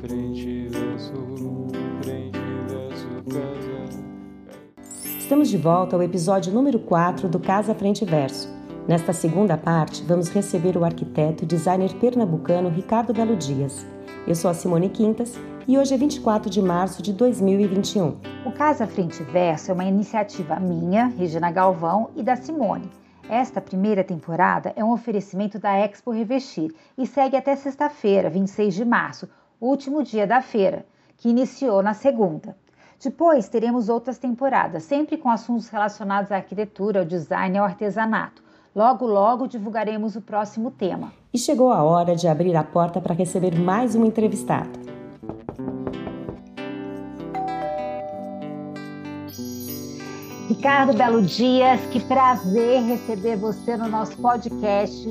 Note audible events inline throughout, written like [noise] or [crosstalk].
frente, verso, frente, verso, casa. Estamos de volta ao episódio número 4 do Casa Frente Verso. Nesta segunda parte, vamos receber o arquiteto e designer pernambucano Ricardo Belo Dias. Eu sou a Simone Quintas e hoje é 24 de março de 2021. O Casa Frente Verso é uma iniciativa minha, Regina Galvão, e da Simone. Esta primeira temporada é um oferecimento da Expo Revestir e segue até sexta-feira, 26 de março, último dia da feira, que iniciou na segunda. Depois teremos outras temporadas, sempre com assuntos relacionados à arquitetura, ao design e ao artesanato. Logo, logo divulgaremos o próximo tema. E chegou a hora de abrir a porta para receber mais uma entrevistada. Ricardo Belo Dias, que prazer receber você no nosso podcast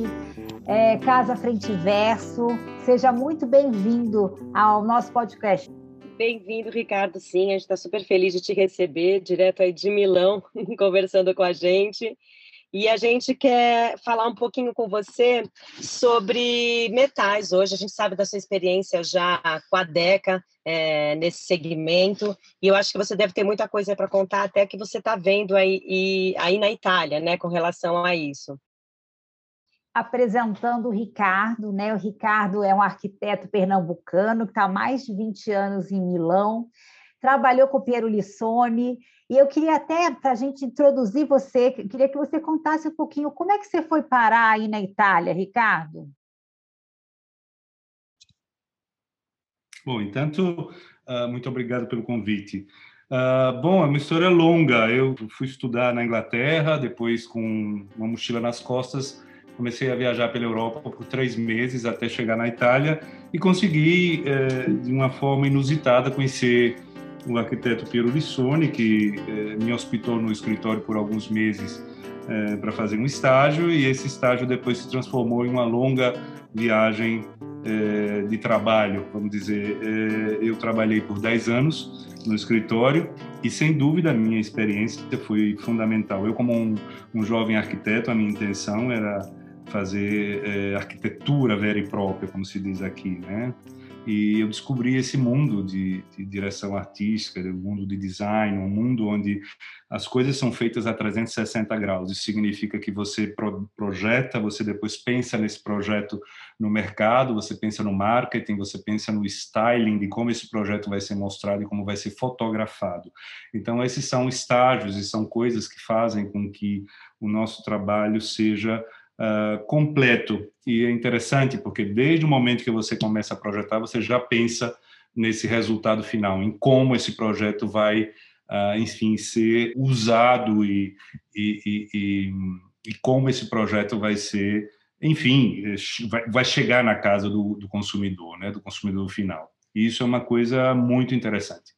é, Casa Frente Verso. Seja muito bem-vindo ao nosso podcast. Bem-vindo, Ricardo. Sim, a gente está super feliz de te receber, direto aí de Milão, [laughs] conversando com a gente. E a gente quer falar um pouquinho com você sobre metais hoje. A gente sabe da sua experiência já com a DECA é, nesse segmento, e eu acho que você deve ter muita coisa para contar, até que você está vendo aí, e, aí na Itália, né, com relação a isso apresentando o Ricardo, né? O Ricardo é um arquiteto pernambucano que está há mais de 20 anos em Milão, trabalhou com o Piero Lissone, e eu queria até, para a gente introduzir você, queria que você contasse um pouquinho como é que você foi parar aí na Itália, Ricardo? Bom, então, muito obrigado pelo convite. Uh, bom, é uma história longa. Eu fui estudar na Inglaterra, depois com uma mochila nas costas, comecei a viajar pela Europa por três meses até chegar na Itália e consegui, eh, de uma forma inusitada, conhecer o arquiteto Piero Lissoni, que eh, me hospitou no escritório por alguns meses eh, para fazer um estágio, e esse estágio depois se transformou em uma longa viagem de trabalho, vamos dizer. eu trabalhei por 10 anos no escritório e, sem dúvida, a minha experiência foi fundamental. Eu, como um, um jovem arquiteto, a minha intenção era fazer é, arquitetura vera e própria, como se diz aqui, né? E eu descobri esse mundo de, de direção artística, o mundo de design, um mundo onde as coisas são feitas a 360 graus. Isso significa que você pro, projeta, você depois pensa nesse projeto no mercado, você pensa no marketing, você pensa no styling de como esse projeto vai ser mostrado e como vai ser fotografado. Então, esses são estágios e são coisas que fazem com que o nosso trabalho seja uh, completo. E é interessante porque desde o momento que você começa a projetar, você já pensa nesse resultado final, em como esse projeto vai, uh, enfim, ser usado e, e, e, e, como esse projeto vai ser, enfim, vai, vai chegar na casa do, do consumidor, né, do consumidor final. E isso é uma coisa muito interessante.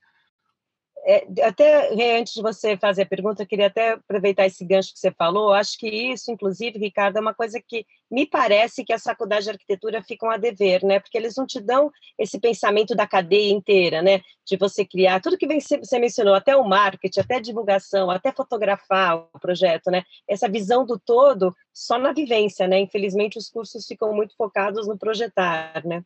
É, até antes de você fazer a pergunta, eu queria até aproveitar esse gancho que você falou. Acho que isso, inclusive, Ricardo, é uma coisa que me parece que as faculdades de arquitetura ficam a dever, né? Porque eles não te dão esse pensamento da cadeia inteira, né? De você criar tudo que você mencionou, até o marketing, até a divulgação, até fotografar o projeto, né? Essa visão do todo só na vivência, né? Infelizmente, os cursos ficam muito focados no projetar, né?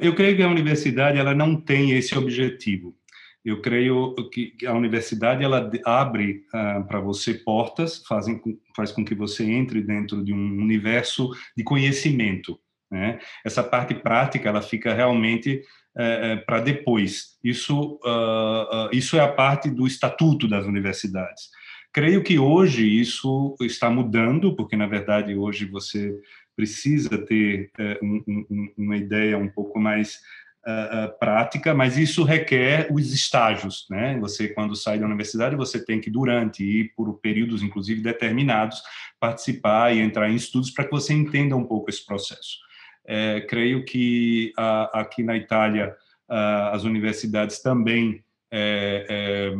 Eu creio que a universidade ela não tem esse objetivo eu creio que a universidade ela abre uh, para você portas, fazem, faz com que você entre dentro de um universo de conhecimento. Né? Essa parte prática ela fica realmente uh, para depois. Isso, uh, isso é a parte do estatuto das universidades. Creio que hoje isso está mudando, porque na verdade hoje você precisa ter eh, um, um, uma ideia um pouco mais uh, prática, mas isso requer os estágios, né? Você quando sai da universidade você tem que durante e por períodos inclusive determinados participar e entrar em estudos para que você entenda um pouco esse processo. É, creio que uh, aqui na Itália uh, as universidades também é, é,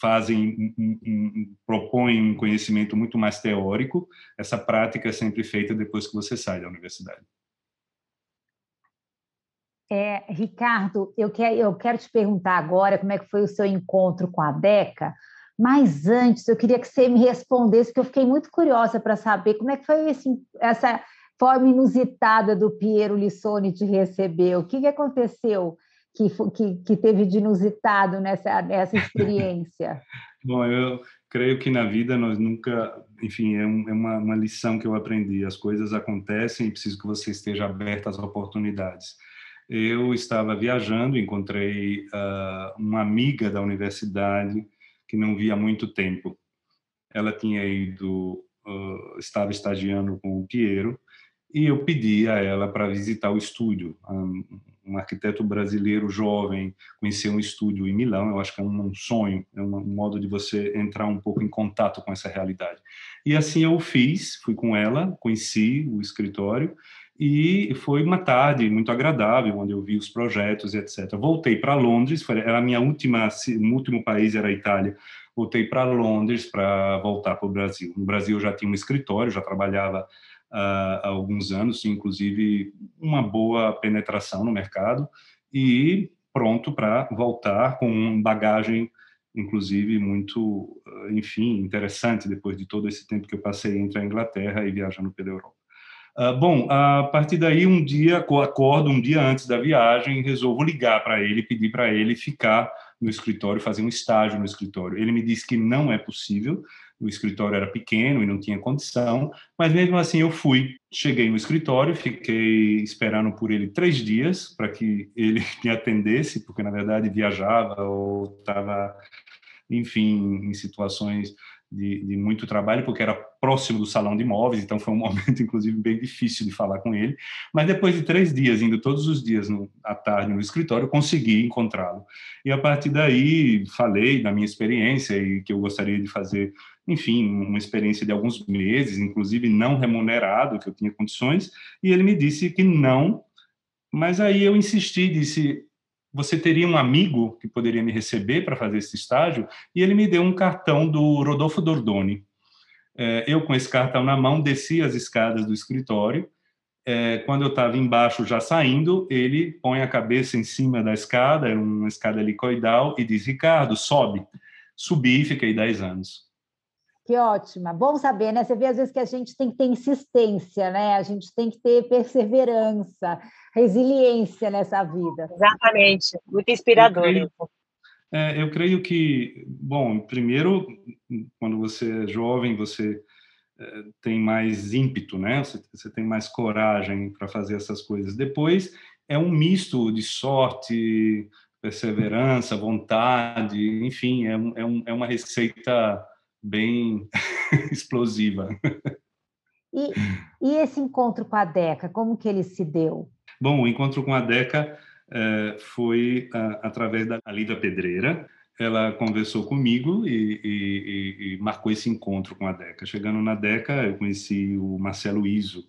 fazem um, um, propõem um conhecimento muito mais teórico. Essa prática é sempre feita depois que você sai da universidade. É, Ricardo, eu eu quero te perguntar agora como é que foi o seu encontro com a Deca, mas antes eu queria que você me respondesse, que eu fiquei muito curiosa para saber como é que foi esse, essa, forma inusitada do Piero Lissoni te receber? O que, que aconteceu que, que, que teve de inusitado nessa, nessa experiência? [laughs] Bom, eu creio que na vida nós nunca, enfim, é, um, é uma, uma, lição que eu aprendi. As coisas acontecem e preciso que você esteja aberto às oportunidades. Eu estava viajando, encontrei uh, uma amiga da universidade que não via há muito tempo. Ela tinha ido, uh, estava estagiando com o Piero, e eu pedi a ela para visitar o estúdio. Um, um, arquiteto brasileiro jovem conhecer um estúdio em Milão, eu acho que é um, sonho, é um, modo de você entrar um pouco em contato com essa realidade. E assim eu fiz, fui com ela, conheci o escritório e foi uma tarde muito agradável, onde eu vi os projetos e etc. Voltei para Londres, foi, era a minha última, o último país era a Itália. Voltei para Londres para voltar para o Brasil. No Brasil eu já tinha um escritório, já trabalhava uh, há alguns anos, inclusive uma boa penetração no mercado e pronto para voltar com bagagem inclusive muito, enfim, interessante depois de todo esse tempo que eu passei entre a Inglaterra e viajando pela Europa. Uh, bom, a partir daí, um dia, acordo um dia antes da viagem, resolvo ligar para ele, pedir para ele ficar no escritório, fazer um estágio no escritório. Ele me disse que não é possível, o escritório era pequeno e não tinha condição, mas mesmo assim eu fui. Cheguei no escritório, fiquei esperando por ele três dias para que ele [laughs] me atendesse, porque na verdade viajava ou estava, enfim, em situações de, de, muito trabalho, porque era próximo do salão de imóveis, então foi um [laughs] momento, inclusive, bem difícil de falar com ele. Mas depois de três dias, indo todos os dias no, à tarde no escritório, consegui encontrá-lo. E a partir daí, falei da minha experiência e que eu gostaria de fazer, enfim, uma experiência de alguns meses, inclusive não remunerado, que eu tinha condições, e ele me disse que não. Mas aí eu insisti, disse: você teria um amigo que poderia me receber para fazer esse estágio? E ele me deu um cartão do Rodolfo Dordoni. É, eu, com esse cartão na mão, desci as escadas do escritório. É, quando eu estava embaixo, já saindo, ele põe a cabeça em cima da escada, era uma escada helicoidal, e diz: Ricardo, sobe. Subi e fiquei 10 anos. Que ótima. Bom saber, né? Você vê às vezes que a gente tem que ter insistência, né? A gente tem que ter perseverança, resiliência nessa vida. Exatamente. Muito inspirador. Eu creio, é, eu creio que, bom, primeiro, quando você é jovem, você é, tem mais ímpeto, né? Você, você tem mais coragem para fazer essas coisas. Depois, é um misto de sorte, perseverança, vontade, enfim, é, um, é, um, é uma receita bem [laughs] explosiva. E, e, esse encontro com a Deca, como que ele se deu? Bom, o encontro com a Deca eh, foi através da Lida Pedreira. Ela conversou comigo e, e, e, marcou esse encontro com a Deca. Chegando na Deca, eu conheci o Marcelo Iso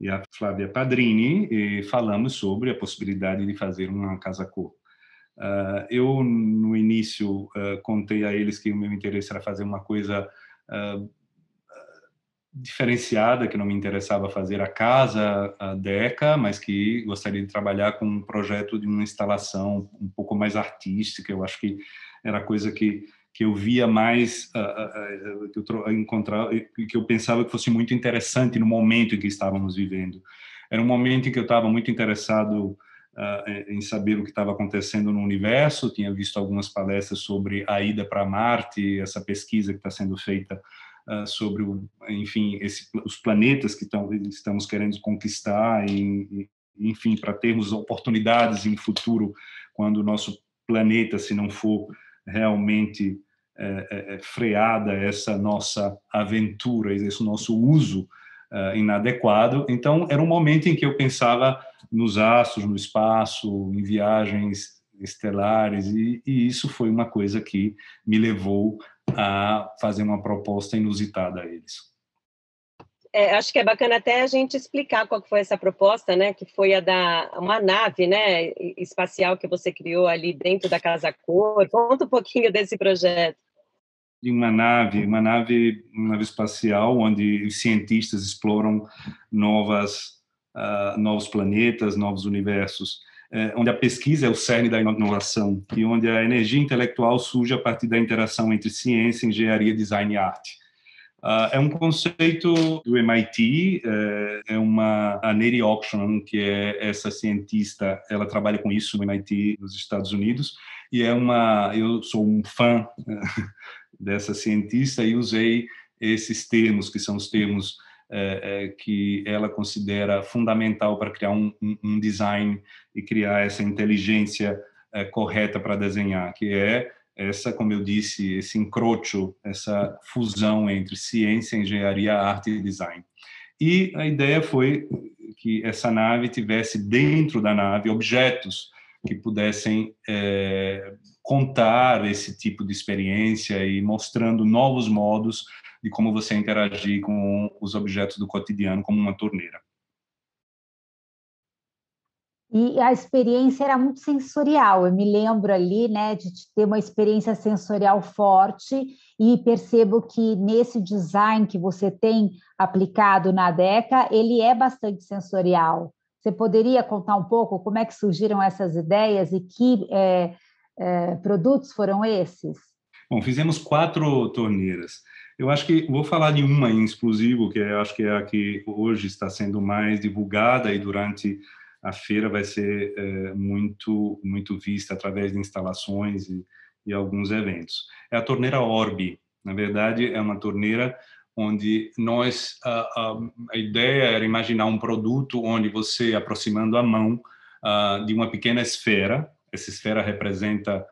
e a Flávia Padrini e falamos sobre a possibilidade de fazer uma casa-cor. Uh, eu, no início, uh, contei a eles que o meu interesse era fazer uma coisa uh, diferenciada, que não me interessava fazer a casa, a DECA, mas que gostaria de trabalhar com um projeto de uma instalação um pouco mais artística. Eu acho que era coisa que que eu via mais que eu encontrar que eu pensava que fosse muito interessante no momento em que estávamos vivendo era um momento em que eu estava muito interessado em saber o que estava acontecendo no universo, tinha visto algumas palestras sobre a ida para Marte, essa pesquisa que está sendo feita uh, sobre, o, enfim, esse, os planetas que tão, estamos querendo conquistar, e, enfim, para termos oportunidades em futuro, quando o nosso planeta, se não for realmente é, é, freada essa nossa aventura, esse nosso uso uh, inadequado. Então, era um momento em que eu pensava nos astros, no espaço, em viagens estelares, e, e isso foi uma coisa que me levou a fazer uma proposta inusitada a eles. É, acho que é bacana até a gente explicar qual foi essa proposta, né? Que foi a da uma nave, né, espacial que você criou ali dentro da Casa Cor. Conta um pouquinho desse projeto de uma nave, uma nave, uma nave espacial, onde os cientistas exploram novas, uh, novos planetas, novos universos, uh, onde a pesquisa é o cerne da inovação e onde a energia intelectual surge a partir da interação entre ciência, engenharia, design e arte. Uh, é um conceito do MIT, é, é uma a Neri Auction, que é essa cientista, ela trabalha com isso no MIT nos Estados Unidos, e é uma, eu sou um fã [laughs] dessa cientista e usei esses termos, que são os termos é, é, que ela considera fundamental para criar um, um, um design e criar essa inteligência é, correta para desenhar, que é essa, como eu disse, esse encrocho, essa fusão entre ciência, engenharia, arte e design. E a ideia foi que essa nave tivesse dentro da nave objetos que pudessem é, contar esse tipo de experiência e mostrando novos modos de como você interagir com os objetos do cotidiano, como uma torneira. E a experiência era muito sensorial. Eu me lembro ali, né, de ter uma experiência sensorial forte e percebo que nesse design que você tem aplicado na DECA, ele é bastante sensorial. Você poderia contar um pouco como é que surgiram essas ideias e que é, é, produtos foram esses? Bom, fizemos quatro torneiras. Eu acho que vou falar de uma em exclusivo, que eu acho que é a que hoje está sendo mais divulgada e durante a feira vai ser é, muito muito vista através de instalações e, e, alguns eventos. É a torneira Orbi. Na verdade, é uma torneira onde nós a, a, a ideia era imaginar um produto onde você aproximando a mão uh, de uma pequena esfera. Essa esfera representa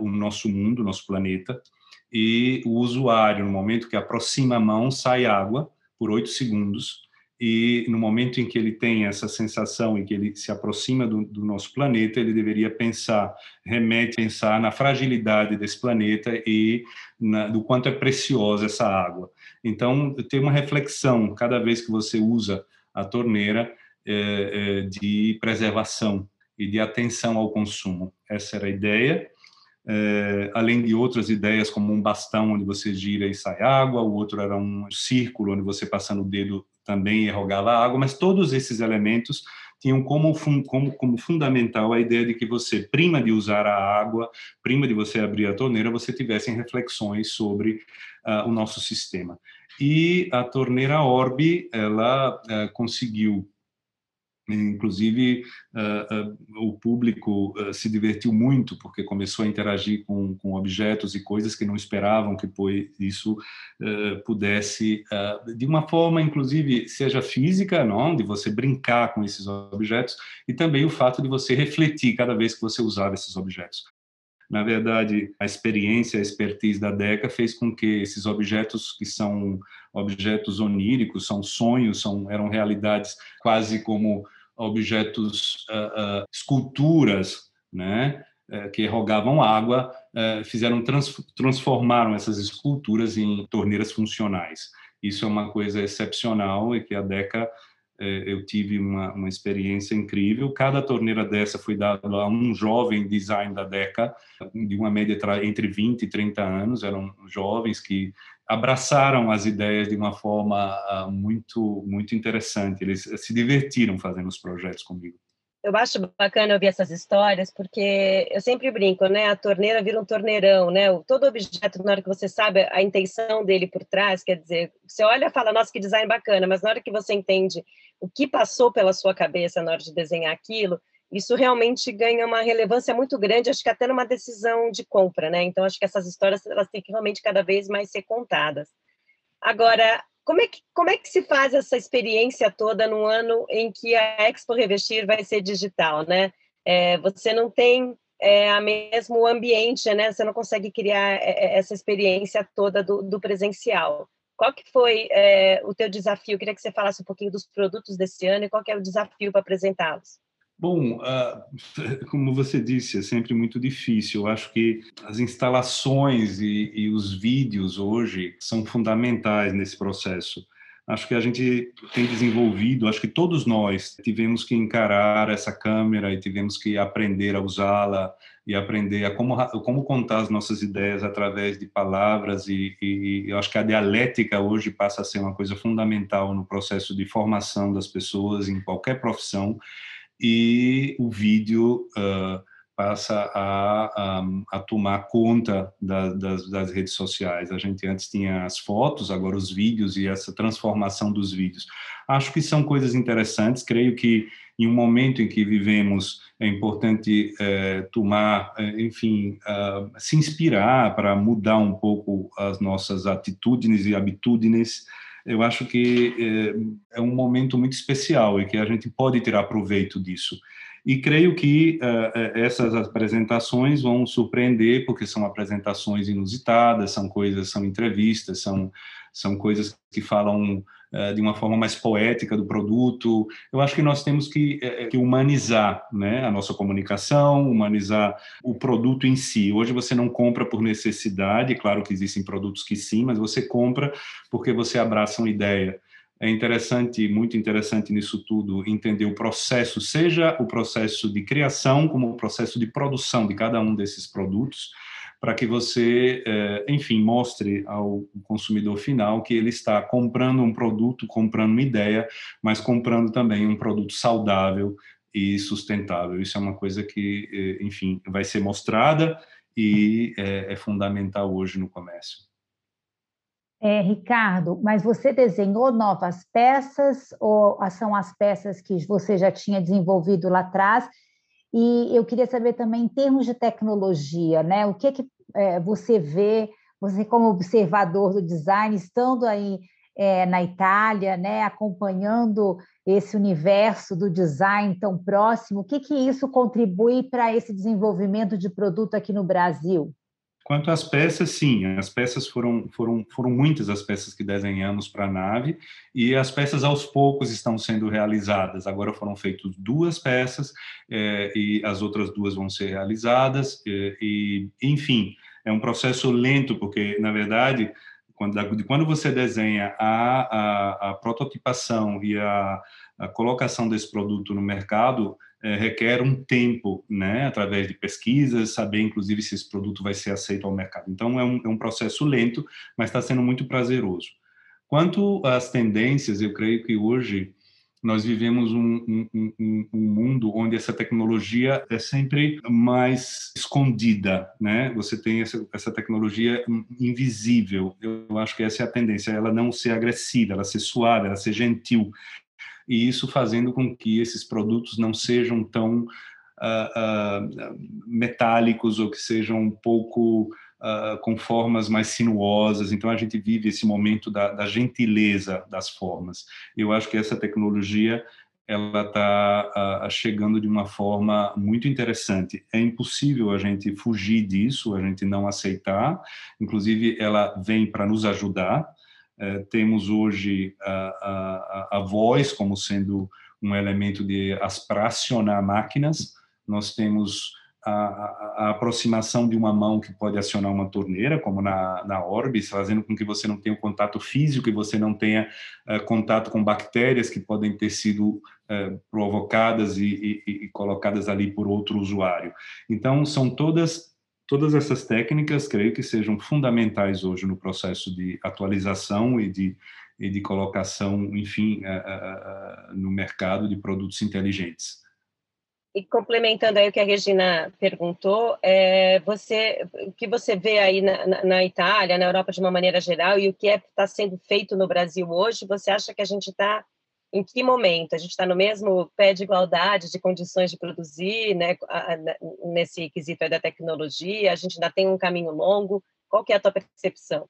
o nosso mundo, o nosso planeta, e o usuário, no momento que aproxima a mão, sai água por oito segundos e no momento em que ele tem essa sensação e que ele se aproxima do, do, nosso planeta, ele deveria pensar, remete a pensar na fragilidade desse planeta e na, do quanto é preciosa essa água. Então, tem uma reflexão cada vez que você usa a torneira é, é, de preservação e de atenção ao consumo. Essa era a ideia. É, além de outras ideias, como um bastão onde você gira e sai água, o outro era um círculo onde você passando o dedo também rogava água, mas todos esses elementos tinham como, como, como fundamental a ideia de que você, prima de usar a água, prima de você abrir a torneira, você tivesse reflexões sobre uh, o nosso sistema. E a torneira Orbi, ela uh, conseguiu Inclusive, uh, uh, o público uh, se divertiu muito porque começou a interagir com, com objetos e coisas que não esperavam que isso pudesse, de uma forma, inclusive, seja física, não, de você brincar com esses objetos, e também o fato de você refletir cada vez que você usava esses objetos. Na verdade, a experiência, a expertise da DECA fez com que esses objetos que são objetos oníricos, são sonhos, são eram realidades quase como objetos, uh, uh, esculturas, né, uh, que rogavam água, fizeram trans, transformaram essas esculturas em torneiras funcionais. Isso é uma coisa excepcional e que a Deca eu tive uma, uma experiência incrível. Cada torneira dessa foi dada a um jovem design da DECA, de uma média entre 20 e 30 anos, eram jovens que abraçaram as ideias de uma forma uh, muito muito interessante. Eles se divertiram fazendo os projetos comigo. Eu acho bacana ouvir essas histórias, porque eu sempre brinco, né? A torneira vira um torneirão, né? Todo objeto, na hora que você sabe a intenção dele por trás, quer dizer, você olha e fala, nossa, que design bacana, mas na hora que você entende o que passou pela sua cabeça na hora de desenhar aquilo, isso realmente ganha uma relevância muito grande, acho que até numa decisão de compra, né? Então, acho que essas histórias elas têm que realmente cada vez mais ser contadas. Agora, como é que, como é que se faz essa experiência toda no ano em que a Expo Revestir vai ser digital, né? É, você não tem é, a mesmo ambiente, né? Você não consegue criar é, é, essa experiência toda do, do presencial. Qual que foi é, o teu desafio? Eu queria que você falasse um pouquinho dos produtos desse ano e qual que é o desafio para apresentá-los. Bom, [laughs] como você disse, é sempre muito difícil. Eu acho que as instalações e, e, os vídeos hoje são fundamentais nesse processo. Acho que a gente tem desenvolvido, acho que todos nós tivemos que encarar essa câmera e tivemos que aprender a usá-la e aprender a como, como contar as nossas ideias através de palavras e, e eu acho que a dialética hoje passa a ser uma coisa fundamental no processo de formação das pessoas em qualquer profissão e o vídeo uh, passa a, a, tomar conta da, das, das, redes sociais. A gente antes tinha as fotos, agora os vídeos e essa transformação dos vídeos. Acho que são coisas interessantes. Creio que em um momento em que vivemos é importante é, tomar, é, enfim, uh, se inspirar para mudar um pouco as nossas atitudes e habitudes. Eu acho que é, é um momento muito especial e que a gente pode tirar proveito disso. E creio que uh, essas apresentações vão surpreender, porque são apresentações inusitadas, são coisas, são entrevistas, são, são coisas que falam de uma forma mais poética do produto. Eu acho que nós temos que, uh, que humanizar né, a nossa comunicação, humanizar o produto em si. Hoje você não compra por necessidade, claro que existem produtos que sim, mas você compra porque você abraça uma ideia é interessante, muito interessante nisso tudo, entender o processo, seja o processo de criação como o processo de produção de cada um desses produtos, para que você, eh, enfim, mostre ao consumidor final que ele está comprando um produto, comprando uma ideia, mas comprando também um produto saudável e sustentável. Isso é uma coisa que, eh, enfim, vai ser mostrada e é, é fundamental hoje no comércio. É, Ricardo, mas você desenhou novas peças ou são as peças que você já tinha desenvolvido lá atrás? E eu queria saber também, em termos de tecnologia, né? O que, que é, você vê, você como observador do design, estando aí é, na Itália, né, acompanhando esse universo do design tão próximo, o que, que isso contribui para esse desenvolvimento de produto aqui no Brasil? Quanto às peças, sim, as peças foram, foram, foram muitas as peças que desenhamos para a nave e as peças aos poucos estão sendo realizadas. Agora foram feitas duas peças é, e as outras duas vão ser realizadas é, e, enfim, é um processo lento porque, na verdade, quando, quando você desenha a, a, a prototipação e a, a colocação desse produto no mercado, é, requer um tempo, né, através de pesquisas, saber inclusive se esse produto vai ser aceito ao mercado. Então é um, é um processo lento, mas está sendo muito prazeroso. Quanto às tendências, eu creio que hoje nós vivemos um, um, um, um, mundo onde essa tecnologia é sempre mais escondida, né? Você tem essa, essa, tecnologia invisível. Eu acho que essa é a tendência, ela não ser agressiva, ela ser suave, ela ser gentil e isso fazendo com que esses produtos não sejam tão uh, uh, metálicos ou que sejam um pouco uh, com formas mais sinuosas. Então a gente vive esse momento da, da gentileza das formas. Eu acho que essa tecnologia ela está chegando de uma forma muito interessante. É impossível a gente fugir disso, a gente não aceitar. Inclusive, ela vem para nos ajudar. É, temos hoje a, a, a, voz como sendo um elemento de acionar máquinas. Nós temos a, a, aproximação de uma mão que pode acionar uma torneira, como na, na Orbis, fazendo com que você não tenha um contato físico, que você não tenha uh, contato com bactérias que podem ter sido uh, provocadas e, e, e colocadas ali por outro usuário. Então, são todas todas essas técnicas creio que sejam fundamentais hoje no processo de atualização e de, e de colocação, enfim, uh, uh, no mercado de produtos inteligentes. E complementando aí o que a Regina perguntou, é, você, o que você vê aí na, na, na, Itália, na Europa de uma maneira geral, e o que está é, tá sendo feito no Brasil hoje, você acha que a gente está em que momento? A gente está no mesmo pé de igualdade de condições de produzir, né, nesse quesito da tecnologia? A gente ainda tem um caminho longo? Qual que é a tua percepção?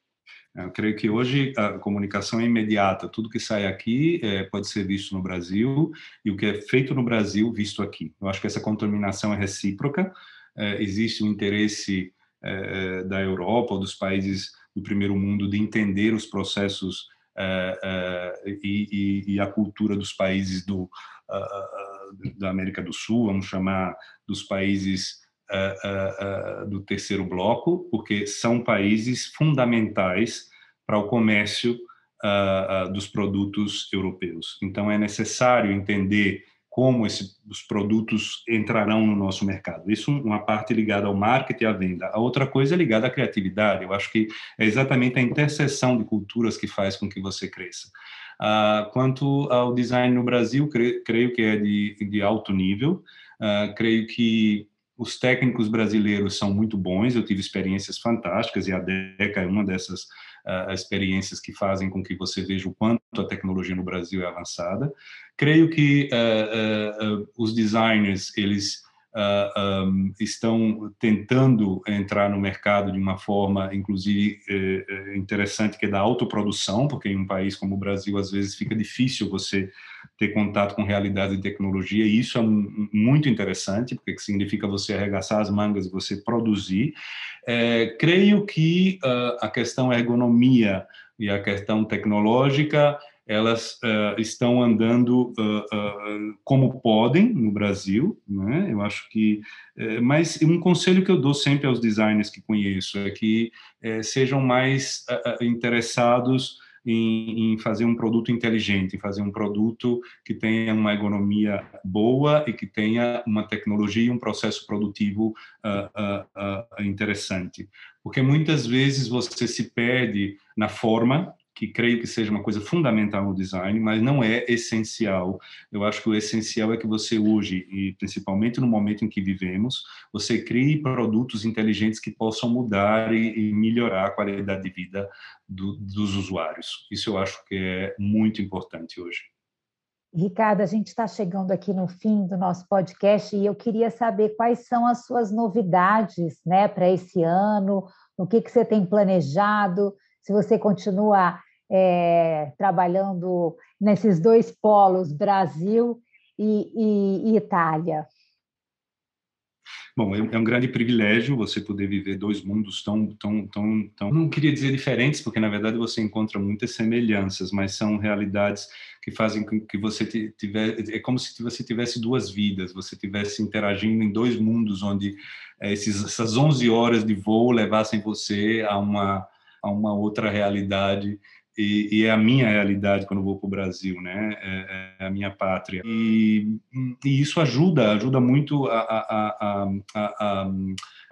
Eu creio que hoje a comunicação é imediata. Tudo que sai aqui é, pode ser visto no Brasil e o que é feito no Brasil visto aqui. Eu acho que essa contaminação é recíproca. É, existe um interesse é, da Europa ou dos países do primeiro mundo de entender os processos e, e, a cultura dos países do, da América do Sul, vamos chamar dos países do terceiro bloco, porque são países fundamentais para o comércio dos produtos europeus. Então, é necessário entender como esse, os produtos entrarão no nosso mercado. Isso uma parte ligada ao marketing e à venda. A outra coisa é ligada à criatividade. Eu acho que é exatamente a interseção de culturas que faz com que você cresça. Uh, quanto ao design no Brasil, creio, que é de, de alto nível. Uh, creio que os técnicos brasileiros são muito bons, eu tive experiências fantásticas e a DECA é uma dessas uh, experiências que fazem com que você veja o quanto a tecnologia no Brasil é avançada. Creio que uh, os designers, eles estão tentando entrar no mercado de uma forma, inclusive, eh, eh, interessante, que é da autoprodução, porque em um país como o Brasil, às vezes, fica difícil você ter contato com realidade e tecnologia, e isso é muito interessante, porque significa você arregaçar as mangas e você produzir. É, creio que uh, a questão ergonomia e a questão tecnológica elas uh, estão andando uh, uh, como podem no Brasil, né? Eu acho que, mas um conselho que eu dou sempre aos designers que conheço é que sejam mais interessados em, em, fazer um produto inteligente, em fazer um produto que tenha uma ergonomia boa e que tenha uma tecnologia e um processo produtivo interessante, porque muitas vezes você se perde na forma que creio que seja uma coisa fundamental no design, mas não é essencial. Eu acho que o essencial é que você hoje, e principalmente no momento em que vivemos, você crie produtos inteligentes que possam mudar e, e melhorar a qualidade de vida do, dos usuários. Isso eu acho que é muito importante hoje. Ricardo, a gente está chegando aqui no fim do nosso podcast e eu queria saber quais são as suas novidades né, para esse ano, o que, que você tem planejado, se você continua é, trabalhando nesses dois polos, Brasil e, e, e Itália? Bom, é, é um grande privilégio você poder viver dois mundos tão, tão, tão, tão, não queria dizer diferentes, porque na verdade você encontra muitas semelhanças, mas são realidades que fazem com que você tiver, é como se você tivesse duas vidas, você tivesse interagindo em dois mundos onde é, esses, essas 11 horas de voo levassem você a uma, a uma outra realidade e, e, é a minha realidade quando vou para o Brasil, né? É, é, a minha pátria. E, e, isso ajuda, ajuda muito a, a, a, a,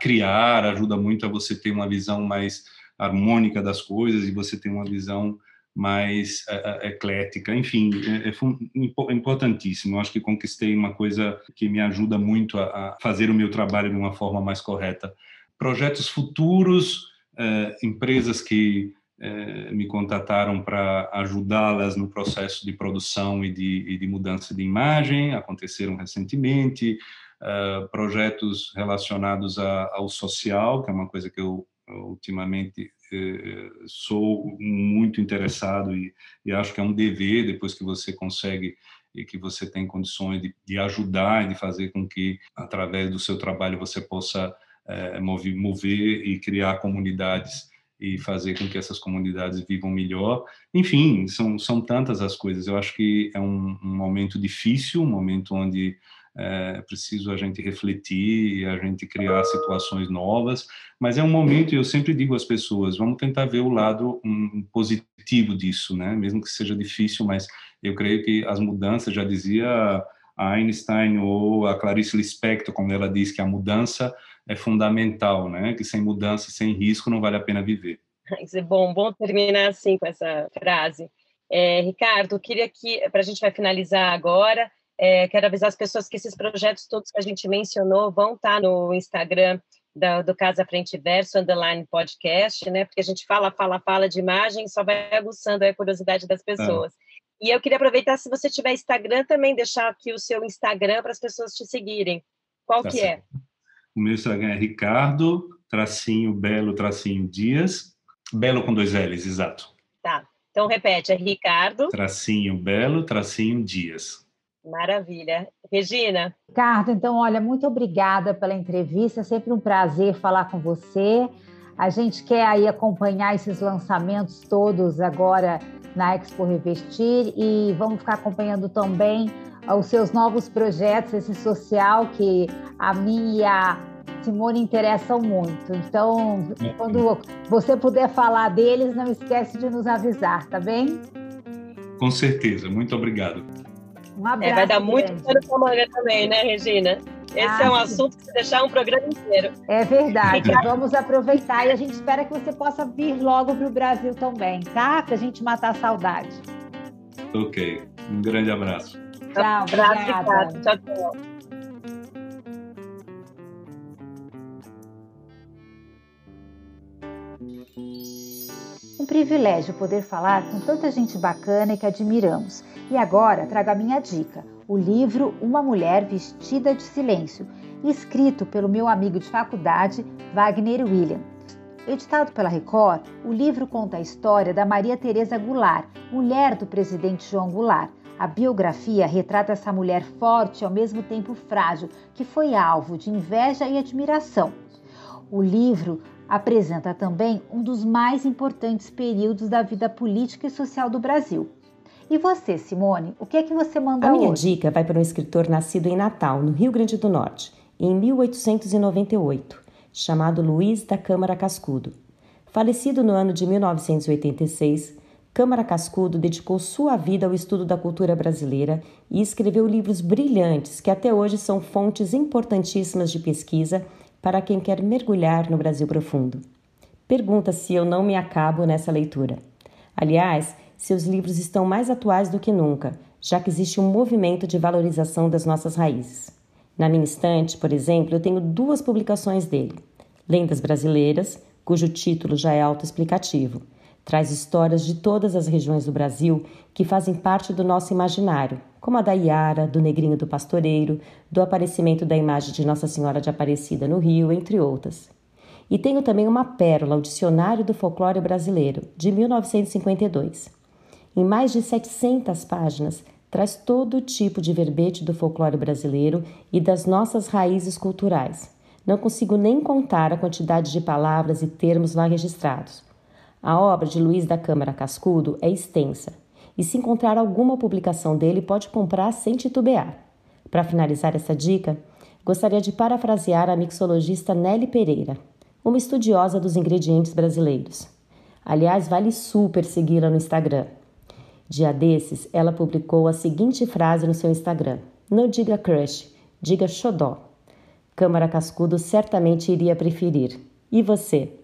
criar, ajuda muito a você ter uma visão mais harmônica das coisas e você ter uma visão mais é, é eclética. Enfim, é, é, importantíssimo. Eu acho que conquistei uma coisa que me ajuda muito a, fazer o meu trabalho de uma forma mais correta. Projetos futuros, é, empresas que é, me contataram para ajudá-las no processo de produção e de, e de, mudança de imagem, aconteceram recentemente, uh, projetos relacionados a, ao social, que é uma coisa que eu ultimamente eh, sou muito interessado e, e, acho que é um dever depois que você consegue e que você tem condições de, de ajudar e de fazer com que através do seu trabalho você possa eh, mover, mover e criar comunidades e fazer com que essas comunidades vivam melhor. Enfim, são, são tantas as coisas. Eu acho que é um, um momento difícil, um momento onde é preciso a gente refletir a gente criar situações novas, mas é um momento, e eu sempre digo às pessoas, vamos tentar ver o lado um, positivo disso, né? mesmo que seja difícil, mas eu creio que as mudanças, já dizia a Einstein ou a Clarice Lispector, como ela diz, que a mudança é fundamental, né? Que sem mudança, sem risco, não vale a pena viver. [laughs] Isso é bom, bom terminar assim com essa frase. É, Ricardo, queria que, para a gente vai finalizar agora, é, quero avisar as pessoas que esses projetos todos que a gente mencionou vão estar tá no Instagram da, do Casa Frente Verso, underline podcast, né? Porque a gente fala, fala, fala de imagem, só vai aguçando a curiosidade das pessoas. Ah. E eu queria aproveitar, se você tiver Instagram, também deixar aqui o seu Instagram para as pessoas te seguirem. Qual tá que é? certo. é? O meu Instagram é Ricardo, tracinho, Belo, tracinho, Dias. Belo com dois L's, exato. Tá. Então repete, é Ricardo. Tracinho, Belo, tracinho, Dias. Maravilha. Regina? Ricardo, então, olha, muito obrigada pela entrevista. É sempre um prazer falar com você. A gente quer aí acompanhar esses lançamentos todos agora na Expo Revestir e vamos ficar acompanhando também os seus novos projetos, esse social que a mim e a Simone interessam muito. Então, quando você puder falar deles, não esquece de nos avisar, tá bem? Com certeza. Muito obrigado. Um abraço. É, vai dar muito pano para manga também, né, Regina? Esse ah, é um assunto que se deixar um programa inteiro. É verdade. Vamos aproveitar e a gente espera que você possa vir logo para o Brasil também, tá? Para a gente matar a saudade. Ok. Um grande abraço. Tchau, obrigada. Tchau, tchau. Um privilégio poder falar com tanta gente bacana e que admiramos. E agora trago a minha dica: o livro Uma Mulher Vestida de Silêncio, escrito pelo meu amigo de faculdade, Wagner William. Editado pela Record, o livro conta a história da Maria Teresa Goulart, mulher do presidente João Goulart. A biografia retrata essa mulher forte e ao mesmo tempo frágil, que foi alvo de inveja e admiração. O livro apresenta também um dos mais importantes períodos da vida política e social do Brasil. E você, Simone, o que é que você mandou A minha hoje? dica vai para um escritor nascido em Natal, no Rio Grande do Norte, em 1898, chamado Luiz da Câmara Cascudo. Falecido no ano de 1986, Câmara Cascudo dedicou sua vida ao estudo da cultura brasileira e escreveu livros brilhantes que até hoje são fontes importantíssimas de pesquisa para quem quer mergulhar no Brasil profundo. Pergunta se eu não me acabo nessa leitura. Aliás, seus livros estão mais atuais do que nunca, já que existe um movimento de valorização das nossas raízes. Na minha estante, por exemplo, eu tenho duas publicações dele: Lendas Brasileiras, cujo título já é autoexplicativo. Traz histórias de todas as regiões do Brasil que fazem parte do nosso imaginário, como a da Iara, do Negrinho do Pastoreiro, do aparecimento da imagem de Nossa Senhora de Aparecida no Rio, entre outras. E tenho também uma pérola, o Dicionário do Folclore Brasileiro, de 1952. Em mais de 700 páginas, traz todo tipo de verbete do folclore brasileiro e das nossas raízes culturais. Não consigo nem contar a quantidade de palavras e termos lá registrados. A obra de Luiz da Câmara Cascudo é extensa, e se encontrar alguma publicação dele, pode comprar sem titubear. Para finalizar essa dica, gostaria de parafrasear a mixologista Nelly Pereira, uma estudiosa dos ingredientes brasileiros. Aliás, vale super segui-la no Instagram. Dia desses, ela publicou a seguinte frase no seu Instagram: Não diga crush, diga xodó. Câmara Cascudo certamente iria preferir. E você?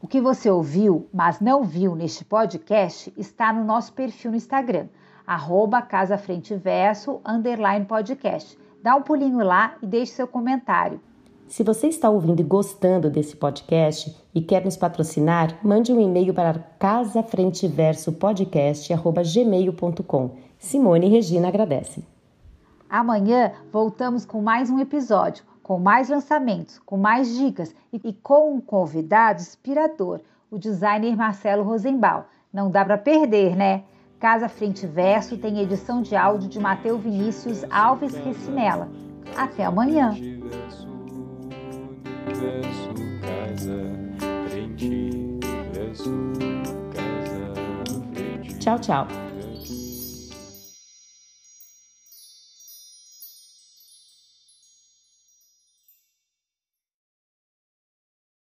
O que você ouviu, mas não viu neste podcast, está no nosso perfil no Instagram, arroba Casa Frente Verso, underline podcast. Dá um pulinho lá e deixe seu comentário. Se você está ouvindo e gostando desse podcast e quer nos patrocinar, mande um e-mail para casafrenteversopodcast.gmail.com. Simone e Regina agradecem. Amanhã voltamos com mais um episódio, com mais lançamentos, com mais dicas e com um convidado inspirador, o designer Marcelo Rosenbaum. Não dá para perder, né? Casa Frente Verso tem edição de áudio de Mateu Vinícius Alves Recinella. Até amanhã! Tchau, tchau.